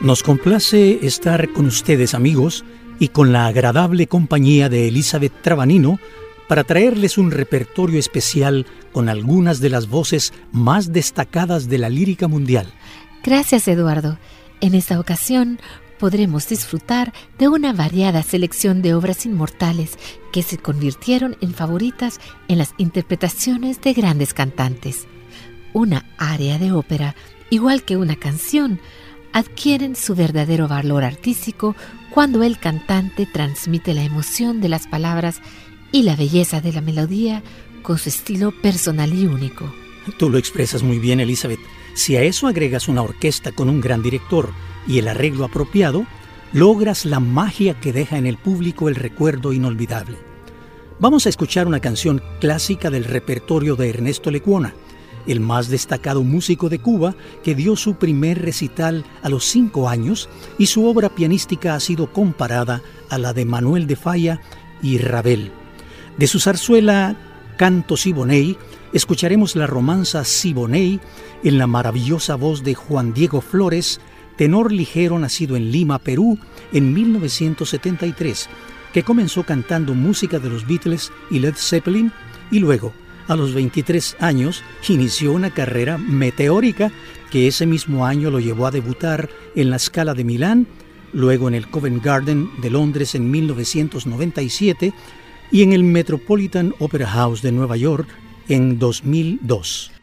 Nos complace estar con ustedes amigos y con la agradable compañía de Elizabeth Trabanino para traerles un repertorio especial con algunas de las voces más destacadas de la lírica mundial. Gracias Eduardo. En esta ocasión podremos disfrutar de una variada selección de obras inmortales que se convirtieron en favoritas en las interpretaciones de grandes cantantes. Una área de ópera, igual que una canción, adquieren su verdadero valor artístico cuando el cantante transmite la emoción de las palabras y la belleza de la melodía con su estilo personal y único. Tú lo expresas muy bien, Elizabeth. Si a eso agregas una orquesta con un gran director y el arreglo apropiado, logras la magia que deja en el público el recuerdo inolvidable. Vamos a escuchar una canción clásica del repertorio de Ernesto Lecuona el más destacado músico de Cuba que dio su primer recital a los cinco años y su obra pianística ha sido comparada a la de Manuel de Falla y Ravel. De su zarzuela Canto Siboney, escucharemos la romanza Siboney en la maravillosa voz de Juan Diego Flores, tenor ligero nacido en Lima, Perú, en 1973, que comenzó cantando música de los Beatles y Led Zeppelin y luego a los 23 años inició una carrera meteórica que ese mismo año lo llevó a debutar en la Scala de Milán, luego en el Covent Garden de Londres en 1997 y en el Metropolitan Opera House de Nueva York en 2002.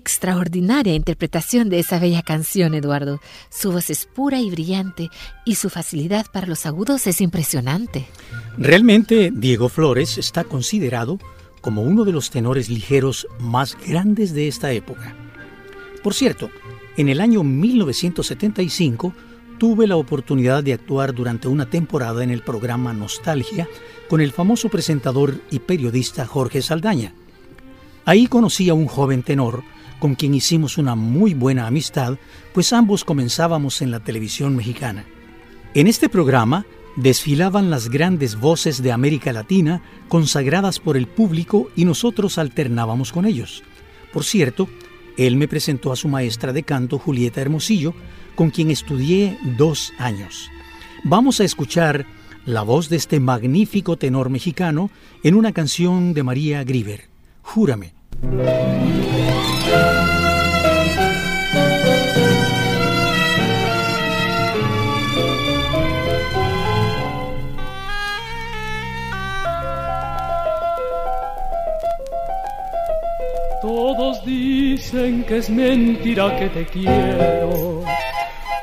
Extraordinaria interpretación de esa bella canción, Eduardo. Su voz es pura y brillante y su facilidad para los agudos es impresionante. Realmente, Diego Flores está considerado como uno de los tenores ligeros más grandes de esta época. Por cierto, en el año 1975 tuve la oportunidad de actuar durante una temporada en el programa Nostalgia con el famoso presentador y periodista Jorge Saldaña. Ahí conocí a un joven tenor con quien hicimos una muy buena amistad, pues ambos comenzábamos en la televisión mexicana. En este programa desfilaban las grandes voces de América Latina consagradas por el público y nosotros alternábamos con ellos. Por cierto, él me presentó a su maestra de canto, Julieta Hermosillo, con quien estudié dos años. Vamos a escuchar la voz de este magnífico tenor mexicano en una canción de María Grieber, Júrame. Dicen que es mentira que te quiero,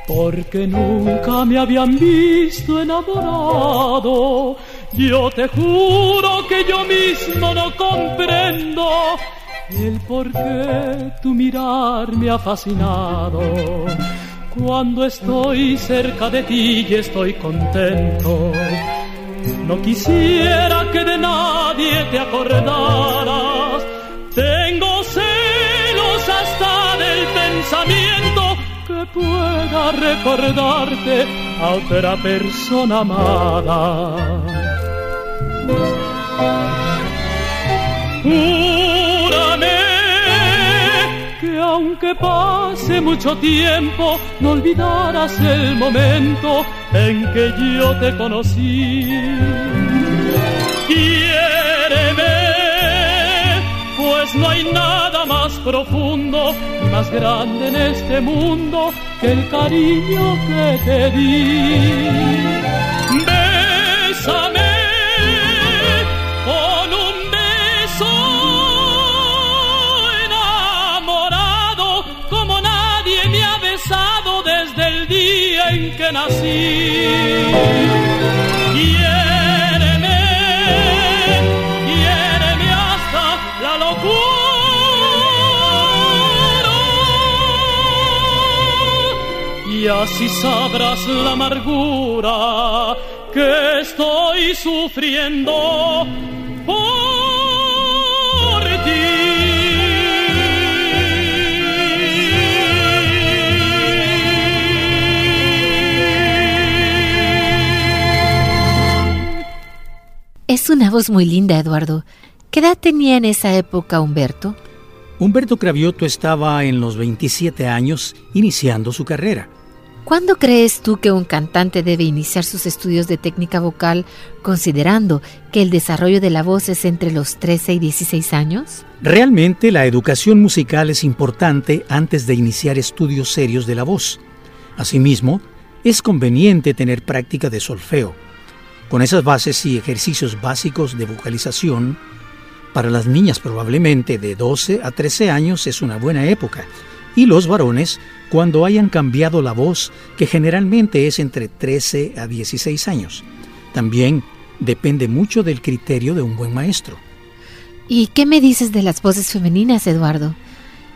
porque nunca me habían visto enamorado. Yo te juro que yo mismo no comprendo el por qué tu mirar me ha fascinado. Cuando estoy cerca de ti y estoy contento, no quisiera que de nadie te acordaras pueda recordarte a otra persona amada. Júrame que aunque pase mucho tiempo, no olvidarás el momento en que yo te conocí. pues no hay nada más profundo más grande en este mundo que el cariño que te di. Bésame con un beso enamorado como nadie me ha besado desde el día en que nací. Y así sabrás la amargura que estoy sufriendo por ti. Es una voz muy linda, Eduardo. ¿Qué edad tenía en esa época Humberto? Humberto Cravioto estaba en los 27 años iniciando su carrera. ¿Cuándo crees tú que un cantante debe iniciar sus estudios de técnica vocal considerando que el desarrollo de la voz es entre los 13 y 16 años? Realmente la educación musical es importante antes de iniciar estudios serios de la voz. Asimismo, es conveniente tener práctica de solfeo. Con esas bases y ejercicios básicos de vocalización, para las niñas probablemente de 12 a 13 años es una buena época y los varones cuando hayan cambiado la voz, que generalmente es entre 13 a 16 años. También depende mucho del criterio de un buen maestro. ¿Y qué me dices de las voces femeninas, Eduardo?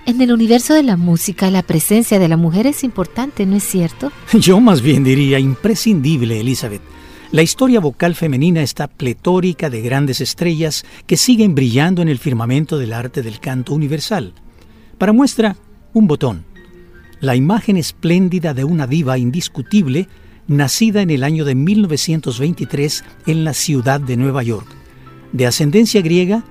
En el universo de la música, la presencia de la mujer es importante, ¿no es cierto? Yo más bien diría imprescindible, Elizabeth. La historia vocal femenina está pletórica de grandes estrellas que siguen brillando en el firmamento del arte del canto universal. Para muestra, un botón. La imagen espléndida de una diva indiscutible nacida en el año de 1923 en la ciudad de Nueva York, de ascendencia griega,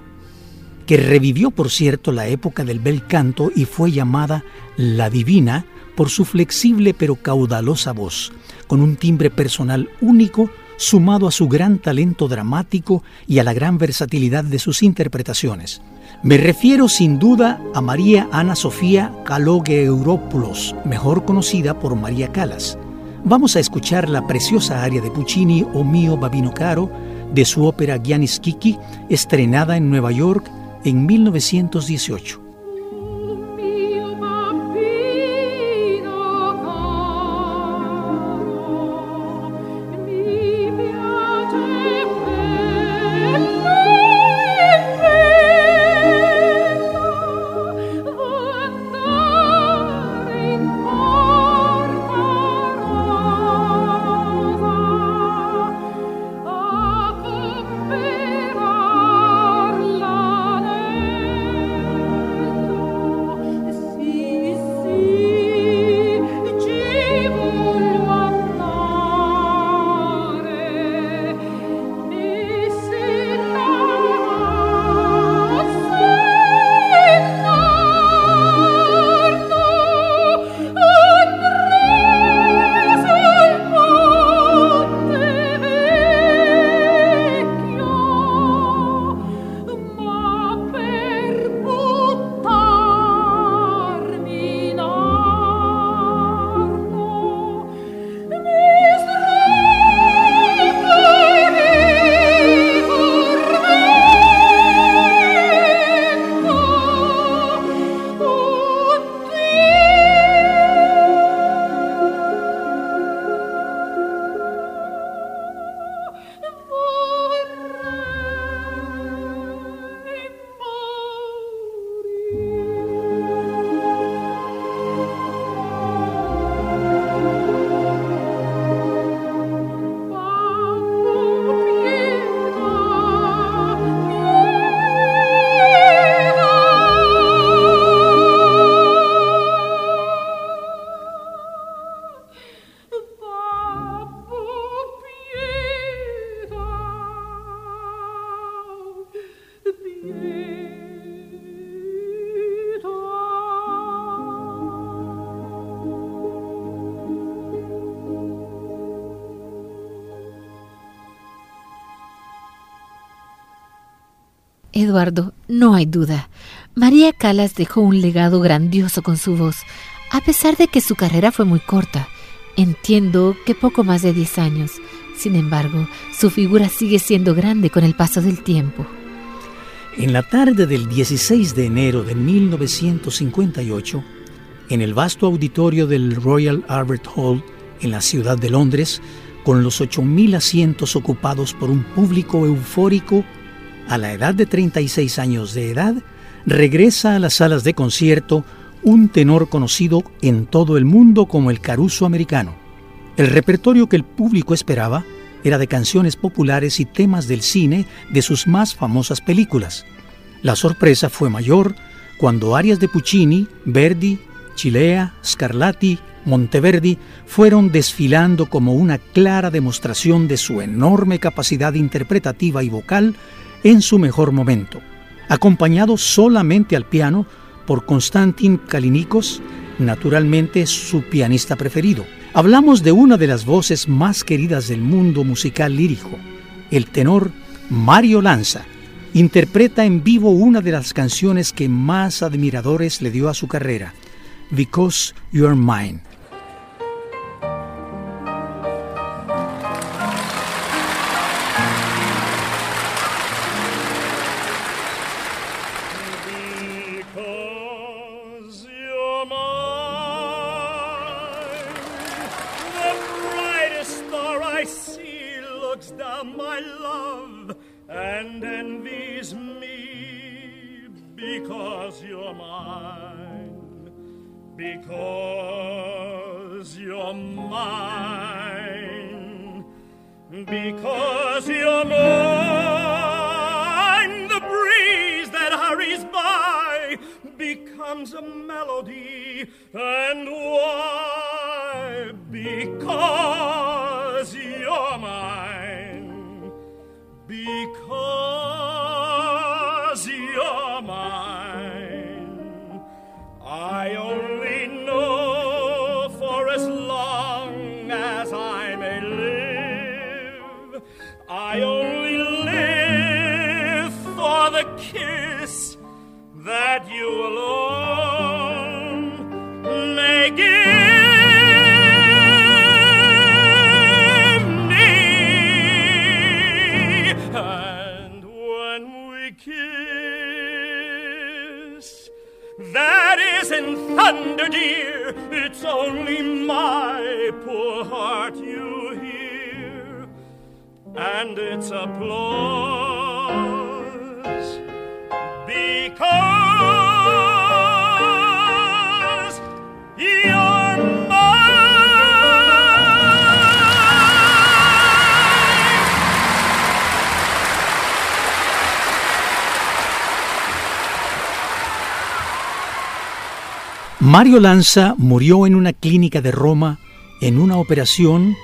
que revivió, por cierto, la época del bel canto y fue llamada la divina por su flexible pero caudalosa voz, con un timbre personal único, sumado a su gran talento dramático y a la gran versatilidad de sus interpretaciones. Me refiero sin duda a María Ana Sofía Kalogeropoulos, mejor conocida por María Calas. Vamos a escuchar la preciosa aria de Puccini O mio babino caro de su ópera Giannis Kiki, estrenada en Nueva York en 1918. Eduardo, no hay duda. María Calas dejó un legado grandioso con su voz, a pesar de que su carrera fue muy corta. Entiendo que poco más de 10 años. Sin embargo, su figura sigue siendo grande con el paso del tiempo. En la tarde del 16 de enero de 1958, en el vasto auditorio del Royal Albert Hall en la ciudad de Londres, con los 8.000 asientos ocupados por un público eufórico a la edad de 36 años de edad, regresa a las salas de concierto un tenor conocido en todo el mundo como el Caruso americano. El repertorio que el público esperaba era de canciones populares y temas del cine de sus más famosas películas. La sorpresa fue mayor cuando arias de Puccini, Verdi, Chilea, Scarlatti, Monteverdi fueron desfilando como una clara demostración de su enorme capacidad interpretativa y vocal en su mejor momento, acompañado solamente al piano por Konstantin Kalinikos, naturalmente su pianista preferido. Hablamos de una de las voces más queridas del mundo musical lírico, el tenor Mario Lanza. Interpreta en vivo una de las canciones que más admiradores le dio a su carrera, Because You're Mine. Mario Lanza murió en una clínica de Roma en una operación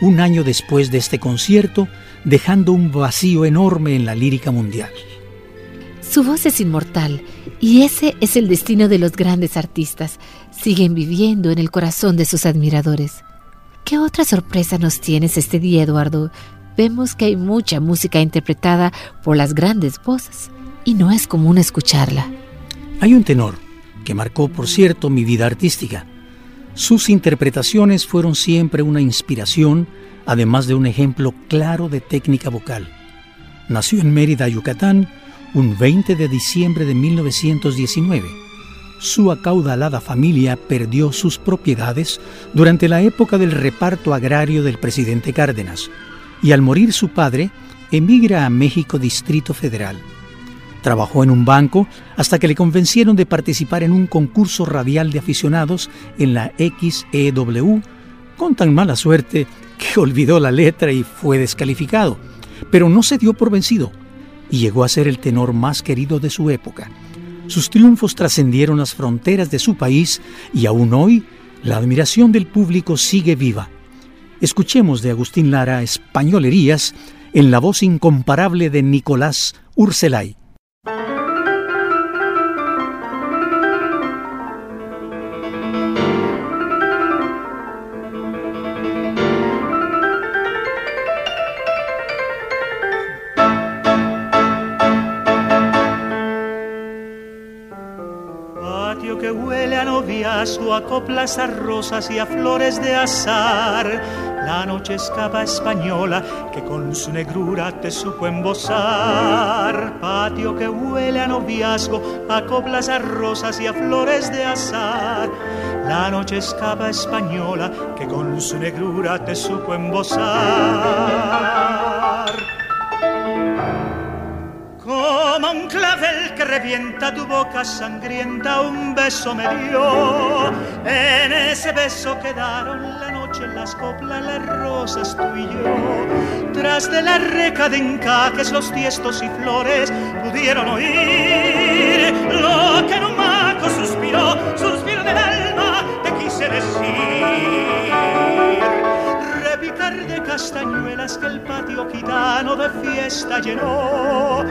un año después de este concierto, dejando un vacío enorme en la lírica mundial. Su voz es inmortal y ese es el destino de los grandes artistas. Siguen viviendo en el corazón de sus admiradores. ¿Qué otra sorpresa nos tienes este día, Eduardo? Vemos que hay mucha música interpretada por las grandes voces y no es común escucharla. Hay un tenor que marcó, por cierto, mi vida artística. Sus interpretaciones fueron siempre una inspiración, además de un ejemplo claro de técnica vocal. Nació en Mérida, Yucatán, un 20 de diciembre de 1919. Su acaudalada familia perdió sus propiedades durante la época del reparto agrario del presidente Cárdenas y al morir su padre emigra a México Distrito Federal. Trabajó en un banco hasta que le convencieron de participar en un concurso radial de aficionados en la XEW, con tan mala suerte que olvidó la letra y fue descalificado. Pero no se dio por vencido y llegó a ser el tenor más querido de su época. Sus triunfos trascendieron las fronteras de su país y aún hoy la admiración del público sigue viva. Escuchemos de Agustín Lara Españolerías en la voz incomparable de Nicolás Urselay. Noviazgo, a coplas, a rosas y a flores de azar. La noche escapa española que con su negrura te supo embosar. Patio que huele a noviazgo, a coplas, a rosas y a flores de azar. La noche escapa española que con su negrura te supo embosar. Como un clavel que revienta tu boca sangrienta, un beso me dio. En ese beso quedaron la noche, las coplas, las rosas, tú y yo. Tras de la reca de encajes, los tiestos y flores pudieron oír lo que en un maco suspiró, suspiro del alma, que el patio gitano de fiesta llenó.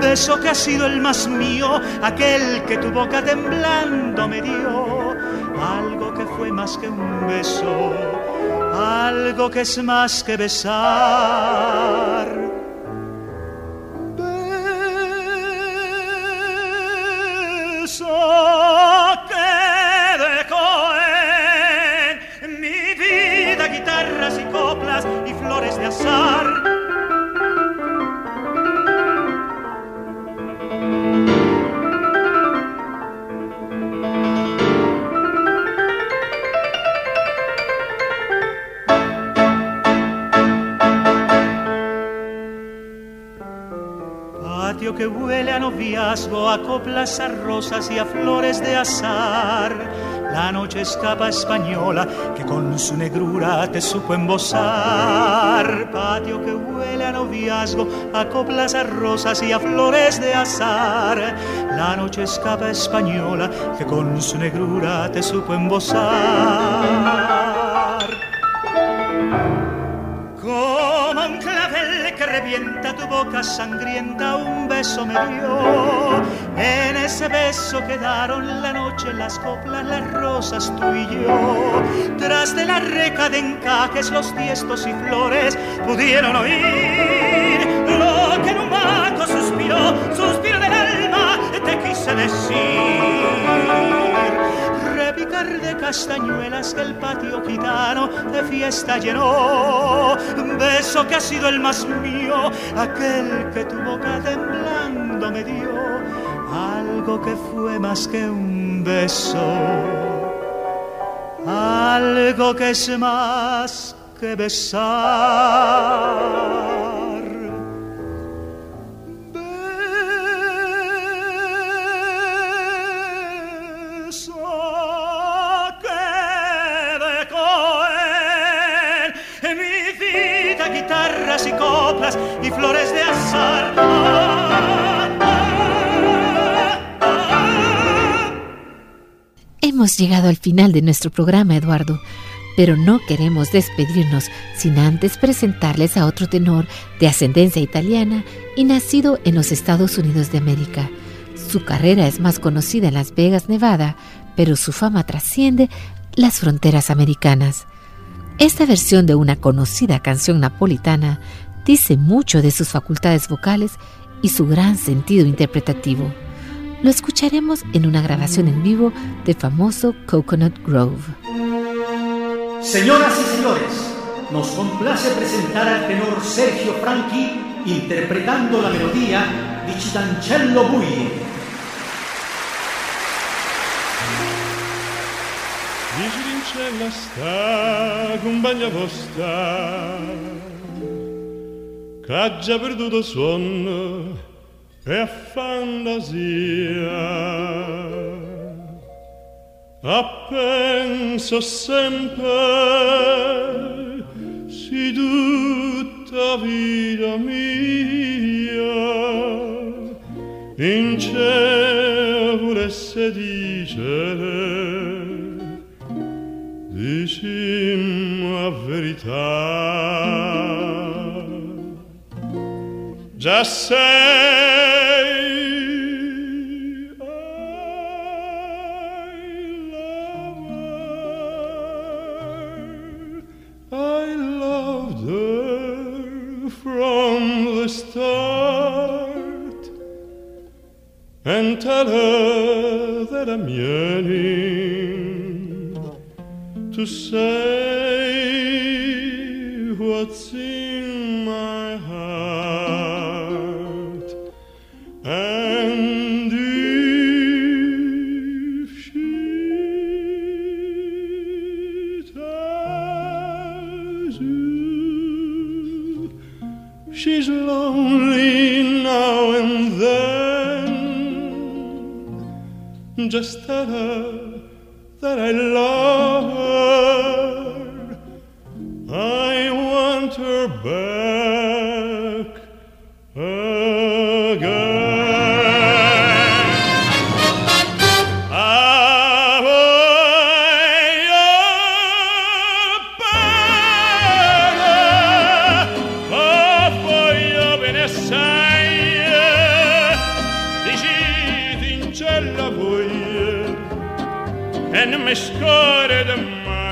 Beso que ha sido el más mío, aquel que tu boca temblando me dio. Algo que fue más que un beso, algo que es más que besar. Patio que huele a noviazgo, a coplas, a rosas y a flores de azar. La noche escapa española que con su negrura te supo embosar. Patio que huele a noviazgo, a coplas, a rosas y a flores de azar. La noche escapa española que con su negrura te supo embosar. Boca sangrienta, un beso me dio. En ese beso quedaron la noche, las coplas, las rosas, tú y yo. Tras de la reca de encajes, los tiestos y flores pudieron oír lo que en un maco suspiró, suspiro del alma, te quise decir repicar de castañuelas que el patio gitano de fiesta llenó. Beso que ha sido el más mío, aquel que tu boca temblando me dio. Algo que fue más que un beso, algo que es más que besar. Y coplas y flores de azar. Hemos llegado al final de nuestro programa, Eduardo, pero no queremos despedirnos sin antes presentarles a otro tenor de ascendencia italiana y nacido en los Estados Unidos de América. Su carrera es más conocida en Las Vegas, Nevada, pero su fama trasciende las fronteras americanas. Esta versión de una conocida canción napolitana dice mucho de sus facultades vocales y su gran sentido interpretativo. Lo escucharemos en una grabación en vivo de famoso Coconut Grove. Señoras y señores, nos complace presentar al tenor Sergio Franchi interpretando la melodía di Citancello Bui Vigincella sta con bagna vostra che ha già perduto sonno e fantasia a penso sempre si tutta vita mia in cielo volesse dicere Già sei. I love her. I loved her from the start. And tell her that I'm yearning to say what's in my heart. And if she tells you she's lonely now and then, just tell her that I love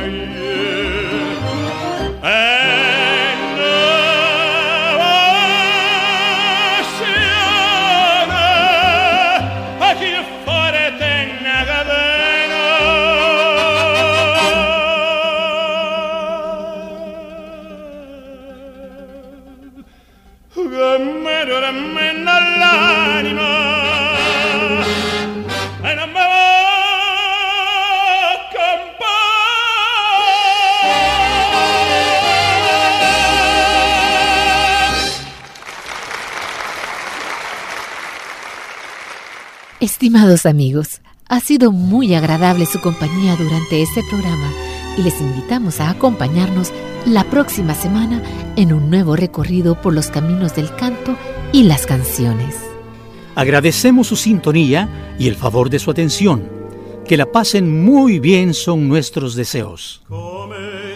Amen. Estimados amigos, ha sido muy agradable su compañía durante este programa y les invitamos a acompañarnos la próxima semana en un nuevo recorrido por los caminos del canto y las canciones. Agradecemos su sintonía y el favor de su atención. Que la pasen muy bien son nuestros deseos. Come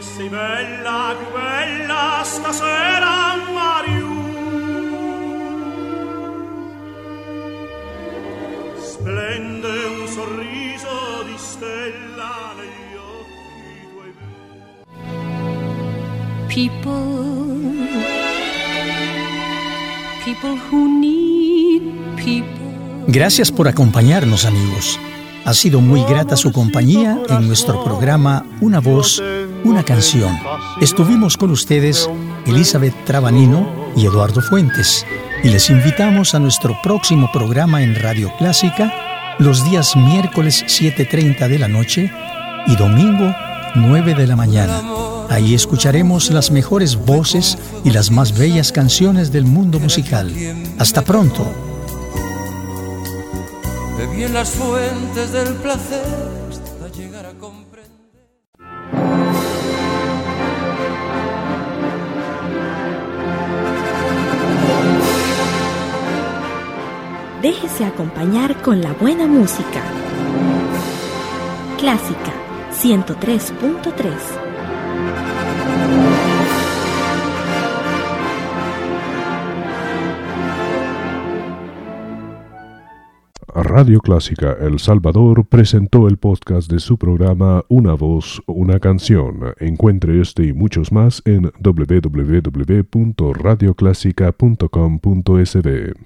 People people who need people Gracias por acompañarnos amigos. Ha sido muy grata su compañía en nuestro programa Una voz, una canción. Estuvimos con ustedes Elizabeth Trabanino y Eduardo Fuentes y les invitamos a nuestro próximo programa en Radio Clásica los días miércoles 7.30 de la noche y domingo 9 de la mañana. Ahí escucharemos las mejores voces y las más bellas canciones del mundo musical. Hasta pronto. Déjese acompañar con la buena música. Clásica 103.3 Radio Clásica El Salvador presentó el podcast de su programa Una voz, una canción. Encuentre este y muchos más en www.radioclásica.com.sb.